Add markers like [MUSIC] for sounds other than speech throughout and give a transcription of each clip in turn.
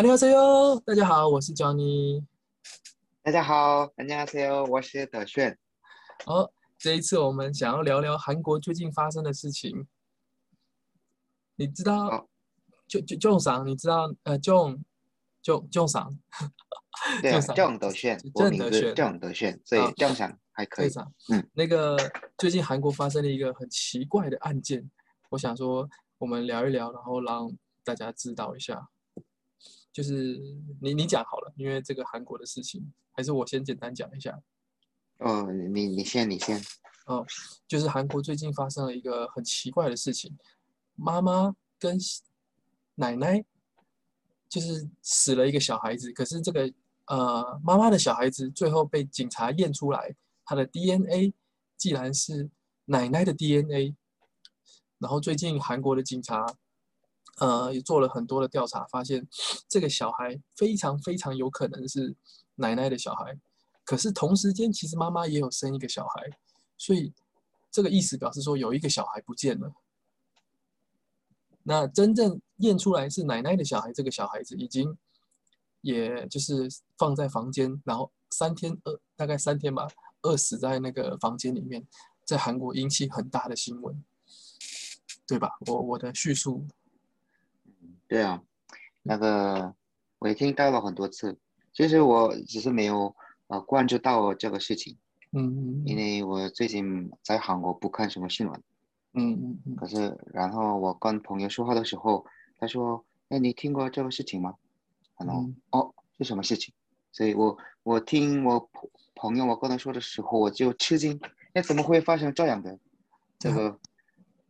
안녕하세요，大家好，我是 Johnny。大家好，안녕하세요，我是德炫。好，这一次我们想要聊聊韩国最近发生的事情。你知道好，就就 John 桑，你知道呃 John John [LAUGHS] John 桑，对啊，郑爽郑德炫，我名字郑德炫郑德炫，所啊以郑想还可以。队长，嗯，那个最近韩国发生了一个很奇怪的案件，我想说我们聊一聊，然后让大家知道一下。 就是你你讲好了，因为这个韩国的事情，还是我先简单讲一下。哦，你你先，你先。哦，就是韩国最近发生了一个很奇怪的事情，妈妈跟奶奶就是死了一个小孩子，可是这个呃妈妈的小孩子最后被警察验出来，他的 DNA 既然是奶奶的 DNA，然后最近韩国的警察呃也做了很多的调查，发现这个小孩非常非常有可能是奶奶的小孩。可是同时间，其实妈妈也有生一个小孩，所以这个意思表示说有一个小孩不见了。那真正验出来是奶奶的小孩，这个小孩子已经也就是放在房间，然后三天饿，大概三天吧，饿死在那个房间里面，在韩国引起很大的新闻，对吧？我我的叙述，对啊，那个我也听到了很多次，其实我只是没有呃关注到这个事情，嗯嗯因为我最近在韩国不看什么新闻。嗯嗯嗯可是，然后我跟朋友说话的时候，他说：“哎，你听过这个事情吗？”然后嗯哦，是什么事情？所以我我听我朋朋友我跟他说的时候，我就吃惊，哎，怎么会发生这样的这个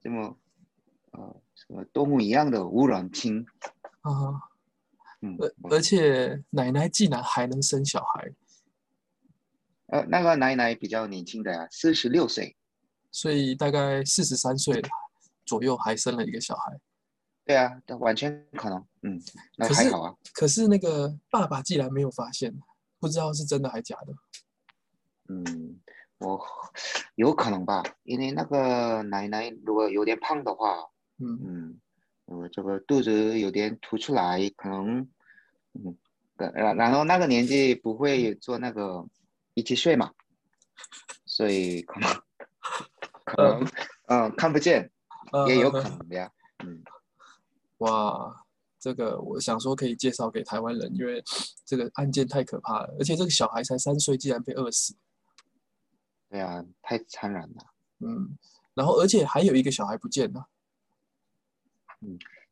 这么呃什么动物一样的污染氢？啊，嗯，而而且奶奶竟然还能生小孩，呃那个奶奶比较年轻的呀，四十六岁，所以大概四十三岁左右还生了一个小孩。对啊，这完全可能，嗯，那还好啊，可是那个爸爸既然没有发现，不知道是真的还假的。嗯，我有可能吧，因为那个奶奶如果有点胖的话。嗯，嗯，我这个肚子有点凸出来，可能，嗯，然然然后那个年纪不会做那个一起睡嘛，所以可能可能嗯看不见，呃也有可能的呀，嗯，哇，这个我想说可以介绍给台湾人，因为这个案件太可怕了，而且这个小孩才三岁，竟然被饿死。对啊，太残忍了。嗯，然后而且还有一个小孩不见了。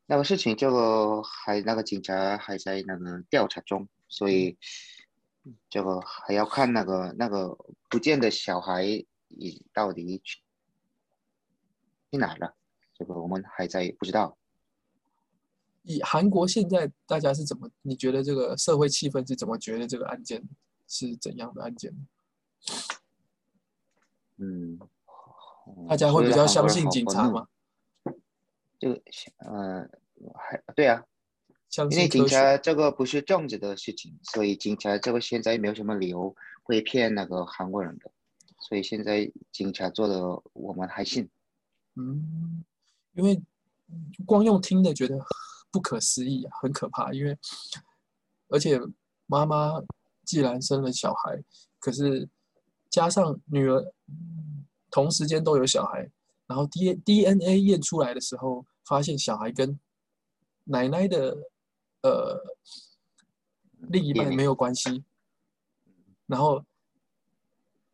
那个事情这个还那个警察还在那个调查中，所以这个还要看那个那个不见的小孩你到底去去哪了，这个我们还在不知道。以韩国现在大家是怎么？你觉得这个社会气氛是怎么觉得这个案件是怎样的案件？嗯，大家会比较相信警察吗？吗？就呃，还对啊，因为？警察这个不是政治的事情，所以警察这个现在没有什么理由会骗那个韩国人的，所以现在警察做的我们还信。嗯，因为光用听的觉得不可思议啊，很可怕。因为而且妈妈既然生了小孩，可是加上女儿嗯同时间都有小孩，然后 D DNA 验出来的时候，发现小孩跟奶奶的呃另一半没有关系，然后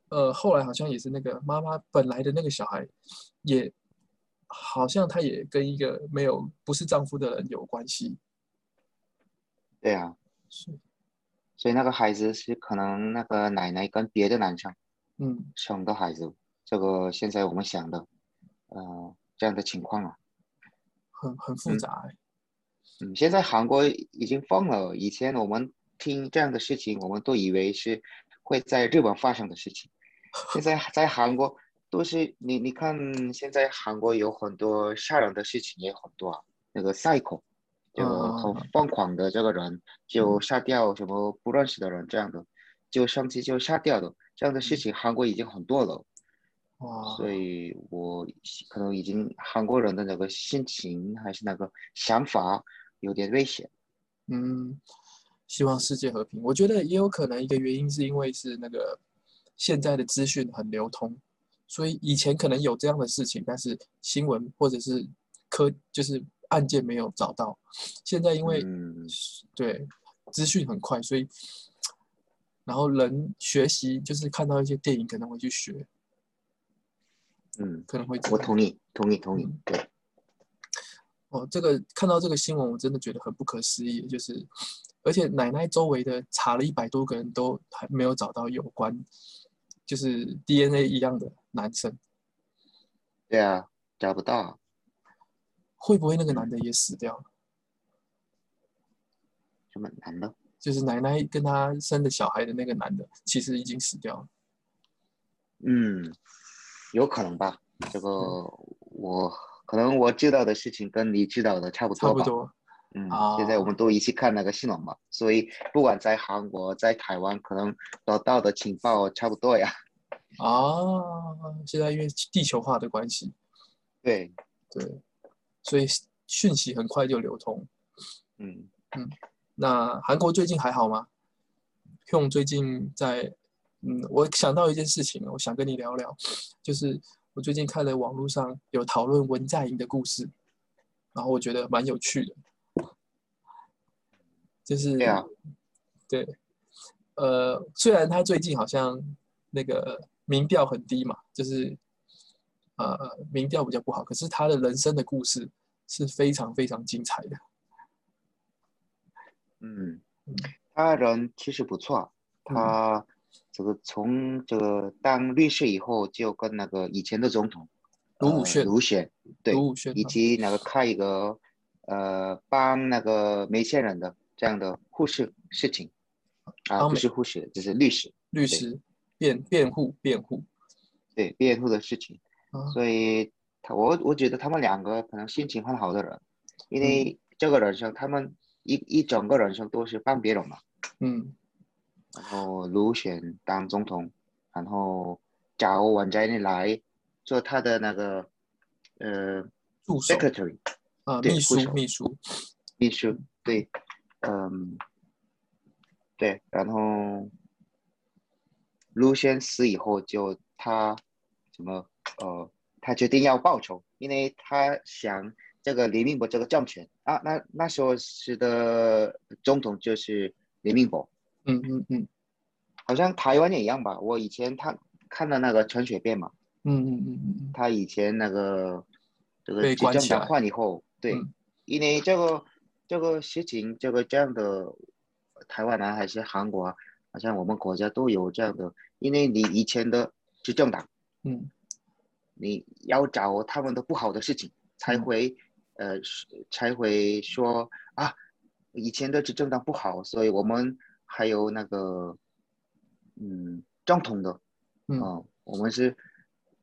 呃后来好像也是那个妈妈本来的那个小孩也。好像他也跟一个没有不是丈夫的人有关系，对啊，是，所以那个孩子是可能那个奶奶跟别的男生嗯，生的孩子，这个现在我们想的，呃，这样的情况啊。很很复杂、欸，嗯，现在韩国已经疯了。以前我们听这样的事情，我们都以为是会在日本发生的事情。现在在韩国都是你你看，现在韩国有很多杀人的事情也很多啊。那个 cycle 就嗯很疯狂的这个人就杀掉什么不认识的人，这样的就上去就杀掉的这样的事情，韩国已经很多了。哇，所以我可能已经韩国人的那个心情还是那个想法有点危险。嗯，希望世界和平。我觉得也有可能一个原因是因为是那个现在的资讯很流通，所以以前可能有这样的事情，但是新闻或者是科就是案件没有找到。现在因为、嗯对资讯很快，所以然后人学习就是看到一些电影可能会去学，嗯，可能会我同意，同意，同意嗯。对，哦，这个看到这个新闻，我真的觉得很不可思议，就是，而且奶奶周围的查了一百多个人都还没有找到有关，就是 DNA 一样的男生，对啊，找不到。会不会那个男的也死掉了？什么男的？就是奶奶跟他生的小孩的那个男的，其实已经死掉了。嗯，有可能吧。这个我可能我知道的事情跟你知道的差不多吧。差不多，嗯，啊现在我们都一起看那个新闻嘛，所以不管在韩国、在台湾，可能得到的情报差不多呀。啊，现在因为地球化的关系，对，对，所以讯息很快就流通。嗯嗯，那韩国最近还好吗？Hyun 最近在，嗯，我想到一件事情，我想跟你聊聊，就是我最近看了网络上有讨论文在寅的故事，然后我觉得蛮有趣的，就是对啊，对，呃，虽然他最近好像那个民调很低嘛，就是呃民调比较不好，可是他的人生的故事是非常非常精彩的。嗯嗯，他人其实不错，他这个从这个当律师以后，就跟那个以前的总统呃卢武铉卢选对，卢武铉以及那个开一个呃帮那个梅县人的这样的护士事情。啊，不是护士，就是律师律师辩辩护辩护。对辩护的事情，啊，所以他我我觉得他们两个可能心情很好的人，因嗯。为这个人生他们一一整个人生都是帮别人嘛。嗯然后卢选当总统，然后找文在寅来做他的那个呃助手。secretary 啊，秘书秘书，秘书，对，嗯，对，然后卢选死以后就他什么呃，他决定要报仇，因为他想这个李明博这个政权。啊，那那时候是的总统就是李明博。嗯嗯嗯。好像台湾也一样吧。我以前他看了那个陈水扁嘛，嗯嗯嗯嗯他以前那个这个被执政党换以后，对，嗯。因为这个这个事情，这个这样的台湾啊还是韩国啊，好像我们国家都有这样的，因为你以前的执政党，嗯。你要找他们的不好的事情，才嗯。会、呃才会说啊，以前的执政党不好，所以我们还有那个嗯正统的，嗯。呃我们是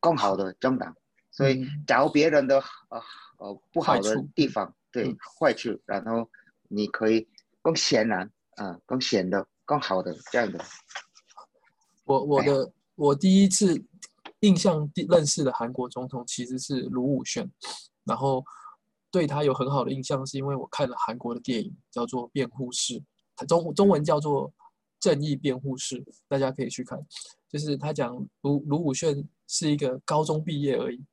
更好的政党，所以嗯。找别人的呃呃不好的地方，对嗯。坏处，然后你可以更显然啊、更显得更好的这样的，我我的我第一次印象第认识的韩国总统其实是卢武铉，然后对他有很好的印象，是因为我看了韩国的电影叫做《辩护士》，它中中文叫做《正义辩护士》，大家可以去看。就是他讲卢卢武铉是一个高中毕业而已，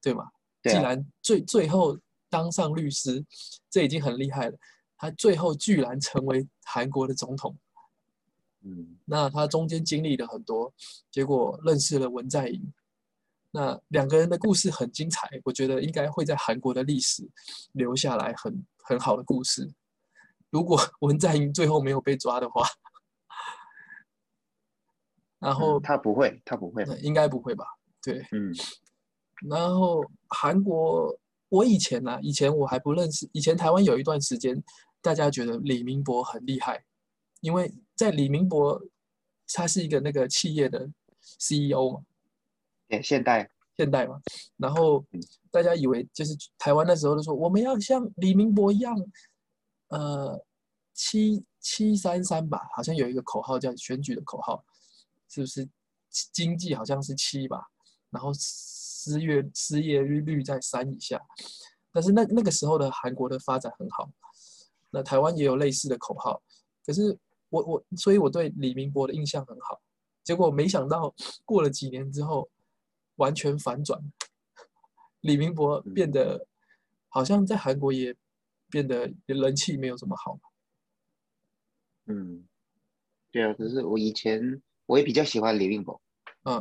对吗？对啊，既然最最后当上律师，这已经很厉害了。他最后居然成为韩国的总统，嗯那他中间经历了很多，结果认识了文在寅。那两个人的故事很精彩，我觉得应该会在韩国的历史留下来很很好的故事。如果 [LAUGHS] 文在寅最后没有被抓的话，然后嗯他不会，他不会，应该不会吧？对，嗯然后韩国，我以前呢、以前我还不认识，以前台湾有一段时间，大家觉得李明博很厉害，因为在李明博，他是一个那个企业的 CEO 嘛，对，现代，现代嘛，然后嗯大家以为就是台湾那时候都说我们要像李明博一样，呃，七七三三吧，好像有一个口号叫选举的口号，是不是？经济好像是七吧，然后失业失业率率在三以下，但是那那个时候的韩国的发展很好，那台湾也有类似的口号，可是我我所以我对李明博的印象很好，结果没想到过了几年之后完全反转，李明博变得好像在韩国也变得人气没有这么好。嗯，对啊，可是我以前我也比较喜欢李明博，嗯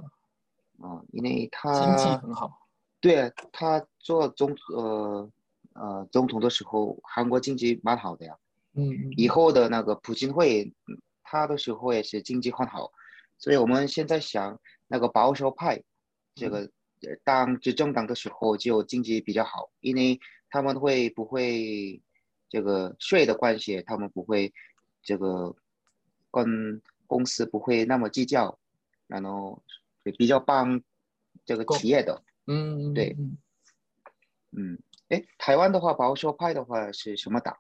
啊，因为他经济很好，对啊，他做总呃呃总统的时候，韩国经济蛮好的呀。嗯嗯以后的那个普京会，嗯他的时候也是经济很好，所以我们现在想那个保守派，这个呃当执政党的时候就经济比较好，因为他们会不会这个税的关系，他们不会这个跟公司不会那么计较，然后也比较帮这个企业的，嗯，嗯对嗯嗯，哎，台湾的话保守派的话是什么党？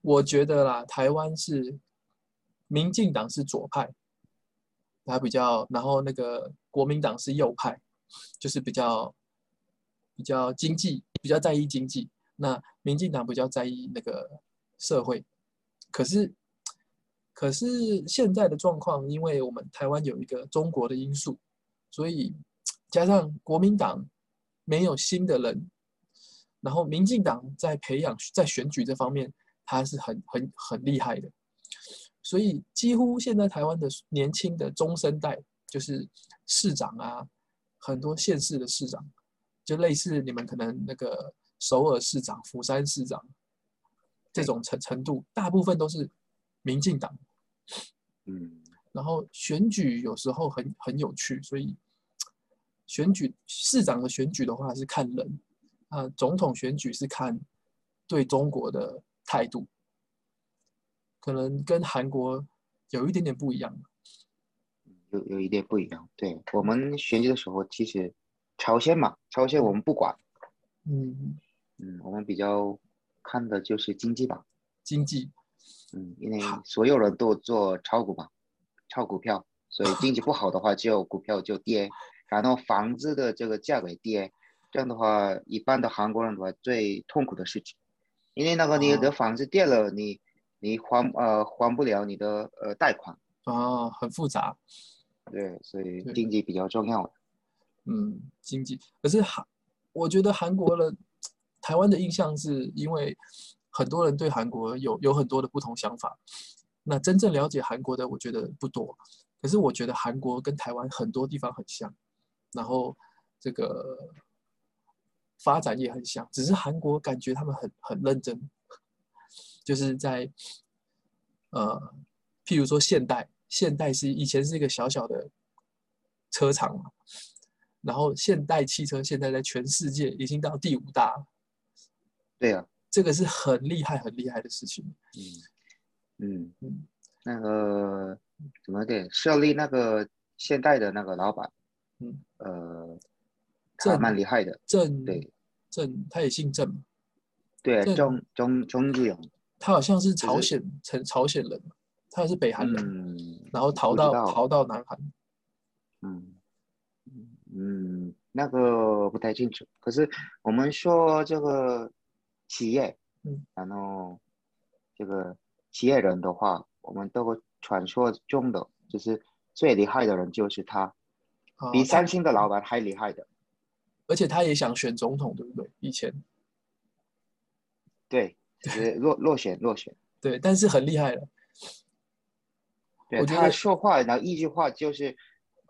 我觉得啦，台湾是民进党是左派，它比较，然后那个国民党是右派，就是比较比较经济，比较在意经济。那民进党比较在意那个社会。可是，可是现在的状况，因为我们台湾有一个中国的因素，所以加上国民党没有新的人，然后民进党在培养在选举这方面。他是很很很厉害的，所以几乎现在台湾的年轻的中生代，就是市长啊，很多县市的市长，就类似你们可能那个首尔市长、釜山市长这种程程度，大部分都是民进党。嗯然后选举有时候很很有趣，所以选举市长的选举的话是看人，啊，总统选举是看对中国的态度，可能跟韩国有一点点不一样。有有一点不一样。对我们选举的时候，其实朝鲜嘛，朝鲜我们不管，嗯，嗯，我们比较看的就是经济吧，经济，嗯，因为所有人都做炒股嘛，炒股票，所以经济不好的话，就股票就跌，然后房子的这个价格也跌，这样的话，一般的韩国人的话最痛苦的事情，因为那个你哦的房子跌了，你你还呃还不了你的呃贷款，啊，很复杂。对，所以经济比较重要。嗯，经济。可是韩，我觉得韩国的台湾的印象是因为很多人对韩国有有很多的不同想法。那真正了解韩国的，我觉得不多。可是我觉得韩国跟台湾很多地方很像，然后这个发展也很像，只是韩国感觉他们很很认真，就是在呃，譬如说现代，现代是以前是一个小小的车厂嘛，然后现代汽车现在在全世界已经到第五大了，对啊，这个是很厉害很厉害的事情。嗯。嗯。嗯，那个怎么的设立那个现代的那个老板，嗯，呃，他蛮厉害的，郑。对。郑，他也姓郑。嘛，对，郑。钟钟钟志勇，他好像是朝鲜成朝鲜人。嘛，他是北韩人，嗯，然后逃到逃到南韩。嗯。嗯，那个不太清楚。可是我们说这个企业，嗯，然后这个企业人的话，我们都会传说中的就是最厉害的人就是他，比三星的老板还厉害的。而且他也想选总统，对不对？以前对，就是落落选落选。对，但是很厉害了。对他说话，然后一句话就是，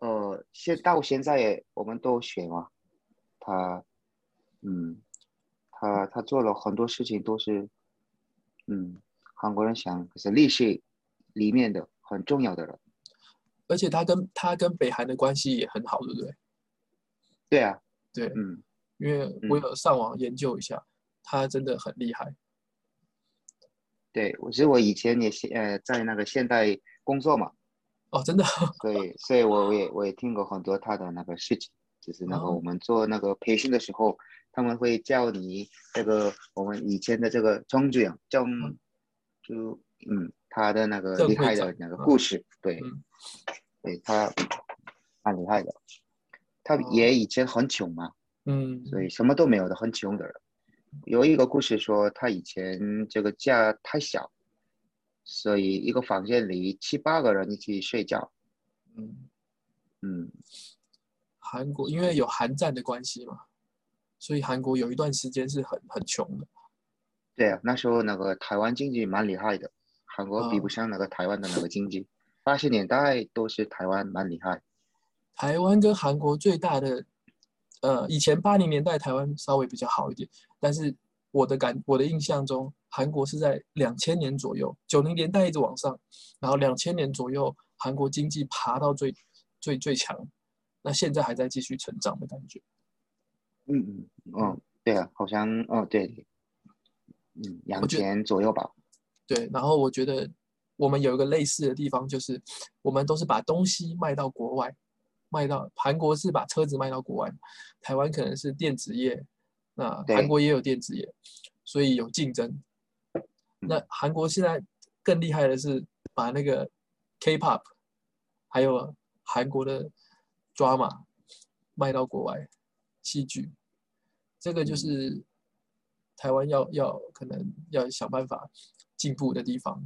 呃，现到现在我们都选嘛，他，嗯，他他做了很多事情都是，嗯，韩国人想可是历史里面的很重要的人。而且他跟他跟北韩的关系也很好，对不对？对啊，对，嗯因为我嗯有上网研究一下，他真的很厉害。对，我是我以前也是呃在那个现代工作嘛，哦，真的，所以所以我我也我也听过很多他的那个事情，就是那个哦我们做那个培训的时候，他们会教你这个我们以前的这个钟志阳就嗯他的那个厉害的那个嗯故事，对嗯，对他蛮厉害的，他哦。也以前很穷嘛，嗯，所以什么都没有的很穷的人，有一个故事说，他以前这个家太小，所以一个房间里七八个人一起睡觉。嗯，嗯，韩国因为有韩战的关系嘛，所以韩国有一段时间是很很穷的。对啊，那时候那个台湾经济蛮厉害的，韩国比哦不上那个台湾的那个经济。八十年代都是台湾蛮厉害。台湾跟韩国最大的，呃，以前八零年代台湾稍微比较好一点，但是我的感我的印象中，韩国是在两千年左右，九零年代一直往上，然后两千年左右，韩国经济爬到最最最强，那现在还在继续成长的感觉。嗯嗯嗯，对啊，好像哦对，嗯，两千左右吧。对，然后我觉得我们有一个类似的地方，就是我们都是把东西卖到国外，卖到韩国是把车子卖到国外，台湾可能是电子业，那韩国也有电子业，所以有竞争。那韩国现在更厉害的是把那个 K-pop，还有韩国的 drama 卖到国外，戏剧，这个就是台湾要要可能要想办法进步的地方，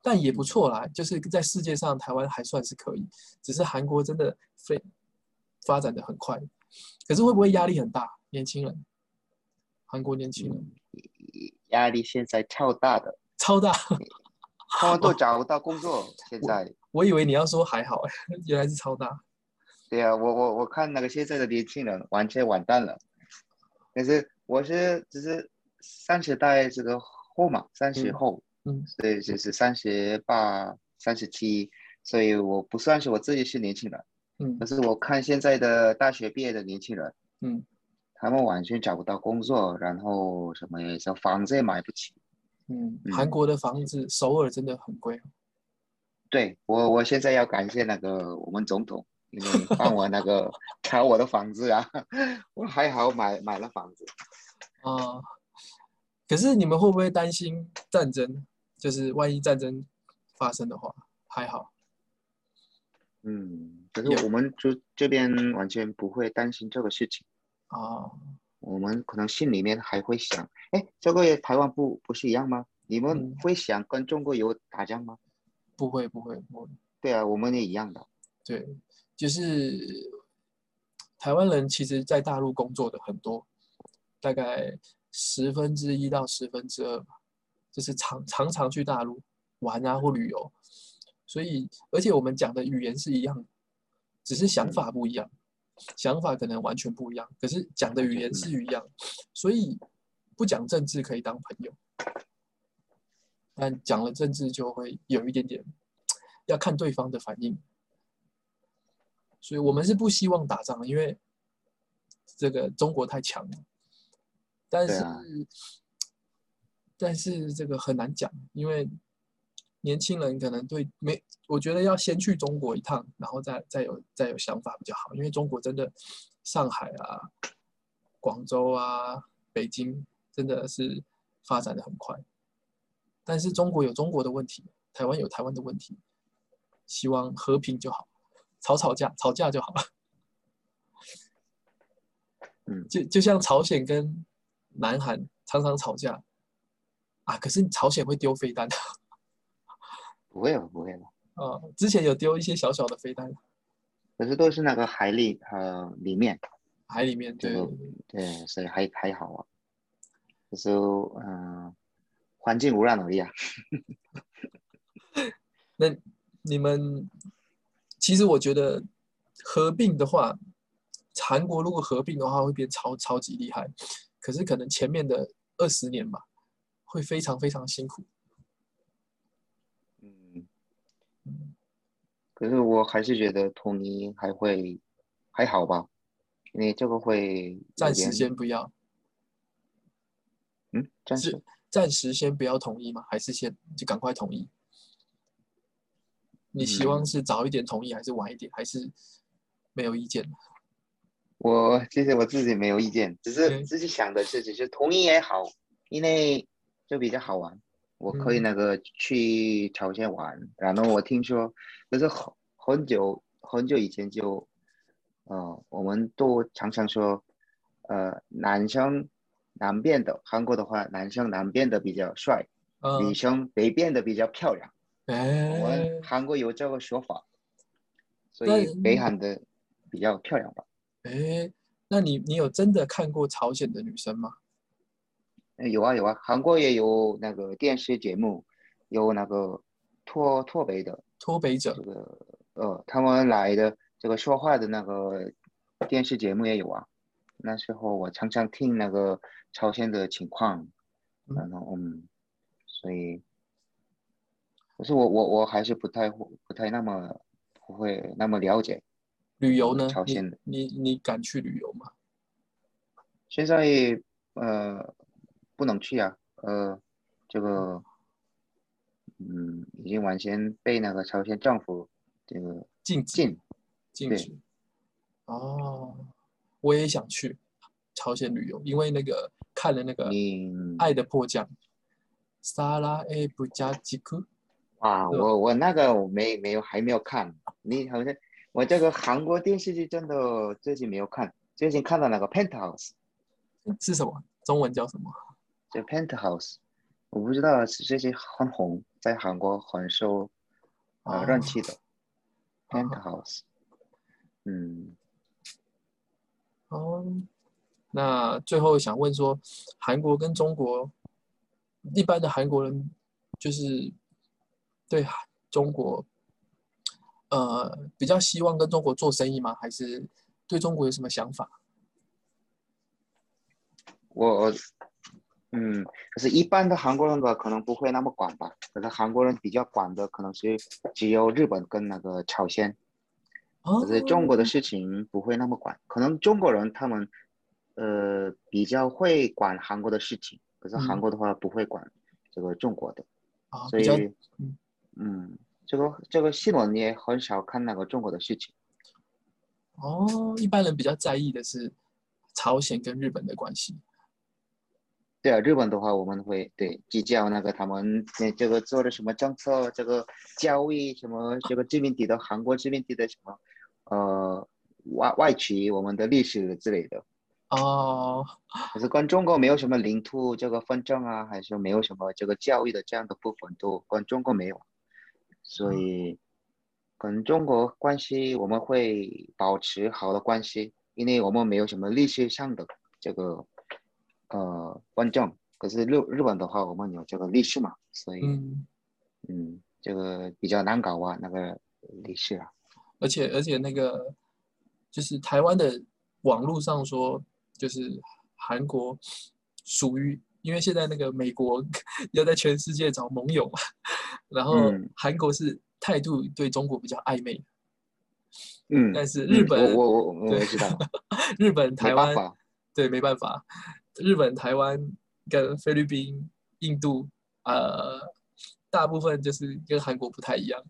但也不错啦，就是在世界上台湾还算是可以，只是韩国真的非发展的很快，可是会不会压力很大？年轻人，韩国年轻人压力现在超大的，超大，他们都找不到工作。[LAUGHS] 现在，我以为你要说还好，[LAUGHS] 原来是超大。对啊，我我我看那个现在的年轻人完全完蛋了。但是我是只是三十代这个后嘛，三十嗯后，嗯所以就是三十八、三十七，所以我不算是我自己是年轻人。嗯可是我看现在的大学毕业的年轻人，嗯他们完全找不到工作，然后什么什么房子也买不起。嗯，嗯韩国的房子首尔真的很贵。对我，我现在要感谢那个我们总统，因为帮我那个 [LAUGHS] 炒我的房子啊，[LAUGHS] 我还好买买了房子。啊、可是你们会不会担心战争？就是万一战争发生的话，还好。嗯，可是我们就这边完全不会担心这个事情，啊、我们可能心里面还会想，哎，这个也台湾不不是一样吗？你们嗯会想跟中国有打仗吗？不会不会不会，对啊，我们也一样的。对，就是台湾人其实在大陆工作的很多，大概十分之一到十分之二吧，就是常常常去大陆玩啊或旅游，所以而且我们讲的语言是一样的，只是想法不一样，想法可能完全不一样，可是讲的语言是。一样，所以不讲政治可以当朋友，但讲了政治就会有一点点要看对方的反应。所以我们是不希望打仗，因为这个中国太强了。但是，啊但是这个很难讲，因为年轻人可能对没，我觉得要先去中国一趟，然后再再有再有想法比较好。因为中国真的，上海啊、广州啊、北京真的是发展的很快，但是中国有中国的问题，台湾有台湾的问题，希望和平就好。吵吵架，吵架就好了。[LAUGHS] 嗯就就像朝鲜跟南韩常常吵架啊，可是朝鲜会丢飞弹 [LAUGHS] 不会了，不会了。啊，之前有丢一些小小的飞弹，可是都是那个海里呃里面，海里面对对，所以还还好啊。就是嗯、呃环境污染而已啊。[LAUGHS] 那你们其实我觉得合并的话，韩国如果合并的话会变超超级厉害，可是可能前面的二十年吧，会非常非常辛苦。嗯，可是我还是觉得统一还会还好吧，因为这个会暂时先不要，嗯，暂时暂时先不要统一吗？还是先就赶快统一？你希望嗯是早一点同意，还是晚一点，还是没有意见？我其实我自己没有意见，只是嗯自己想的是，只是同意也好，因为就比较好玩，我可以嗯那个去朝鲜玩，然后我听说，就是很很久很久以前就，呃，我们都常常说，呃，男生南边的，韩国的话，男生南边的比较帅，女嗯，生北边的比较漂亮。我哎，们韩国有这个说法，所以北韩的比较漂亮吧。哎，那你你有真的看过朝鲜的女生吗？呃有啊有啊，韩国也有那个电视节目，有那个脱脱北的脱北者这个呃，他们来的这个说话的那个电视节目也有啊。那时候我常常听那个朝鲜的情况，嗯然后嗯，所以，可是我我我还是不太会不太那么不会那么了解。旅游呢？朝鲜的你你敢去旅游吗？现在呃不能去啊，呃这个嗯已经完全被那个朝鲜政府这个禁禁。禁止。哦，我也想去朝鲜旅游，因为那个看了那个《你爱的迫降》，萨拉埃布加吉克，啊，我我那个我没没有还没有看，你好像我这个韩国电视剧真的最近没有看，最近看到那个 Penthouse，[LAUGHS] 是什么？中文叫什么？叫 Penthouse，我不知道是最近很红，在韩国很受呃哦人气的 [LAUGHS] 哦 Penthouse，嗯，哦，那最后想问说，韩国跟中国，一般的韩国人就是对韩中国，呃，比较希望跟中国做生意吗？还是对中国有什么想法？我我嗯，可是一般的韩国人吧，可能不会那么管吧，可是韩国人比较管的可能是只有日本跟那个朝鲜。哦。可是中国的事情不会那么管，可能中国人他们呃比较会管韩国的事情，可是韩嗯。国的话不会管这个中国的，啊，所以嗯嗯，这个这个新闻也很少看那个中国的事情。哦，一般人比较在意的是朝鲜跟日本的关系。对啊，日本的话我们会对比较那个他们那这个做的什么政策，这个交易什么这个殖民地的韩国殖民地的什么呃外外取我们的历史之类的。哦，可是跟中国没有什么领土这个纷争啊，还是没有什么这个教育的这样的部分都跟中国没有，所以跟中国关系我们会保持好的关系，因为我们没有什么历史上的这个呃纷争。可是日日本的话，我们有这个历史嘛，所以嗯，嗯，这个比较难搞啊，那个历史啊。而且而且那个就是台湾的网络上说，就是韩国属于，因为现在那个美国 [LAUGHS] 要在全世界找盟友嘛，然后嗯韩国是态度对中国比较暧昧，嗯，但是嗯日本我我我知道，日本、台湾对没办法，日本、台湾跟菲律宾、印度，呃，大部分就是跟韩国不太一样，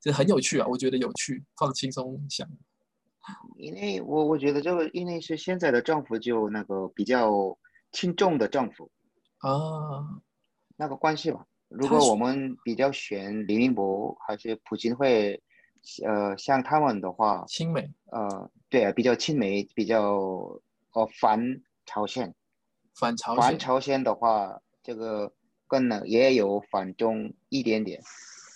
就很有趣啊，我觉得有趣，放轻松想。因为我我觉得这个，因为是现在的政府就那个比较轻重的政府。啊，那个关系吧。如果我们比较选李明博还是普京会，呃，像他们的话，亲美。呃，对啊，比较亲美，比较呃反朝鲜，反朝鲜。反朝鲜的话，这个跟呢也有反中一点点，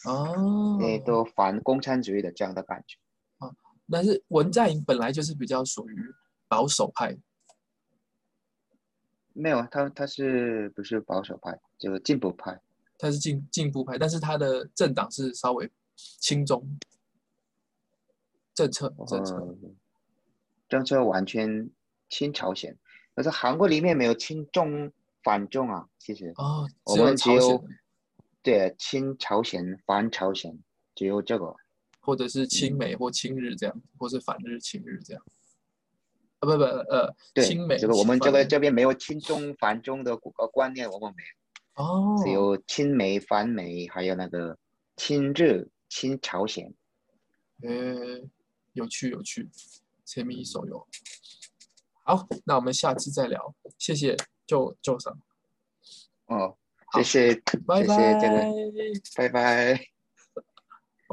哦，也都反共产主义的这样的感觉。啊但是文在寅本来就是比较属于保守派，没有，他他是不是保守派，就是进步派？他是进进步派，但是他的政党是稍微亲中政策政策呃，政策完全亲朝鲜，可是韩国里面没有亲中反中啊，其实哦，我们只有对亲朝鲜反朝鲜，只有这个。或者是亲美或亲日这样，或是反日亲日这样。啊，不不，呃，对亲美这个我们这个这边没有亲中反中的呃观念，我们没有，哦，只有亲美反美，还有那个亲日亲朝鲜。呃，有趣有趣，沉迷手游。好，那我们下次再聊，谢谢就就上，哦，谢谢拜谢谢这个，拜。拜拜。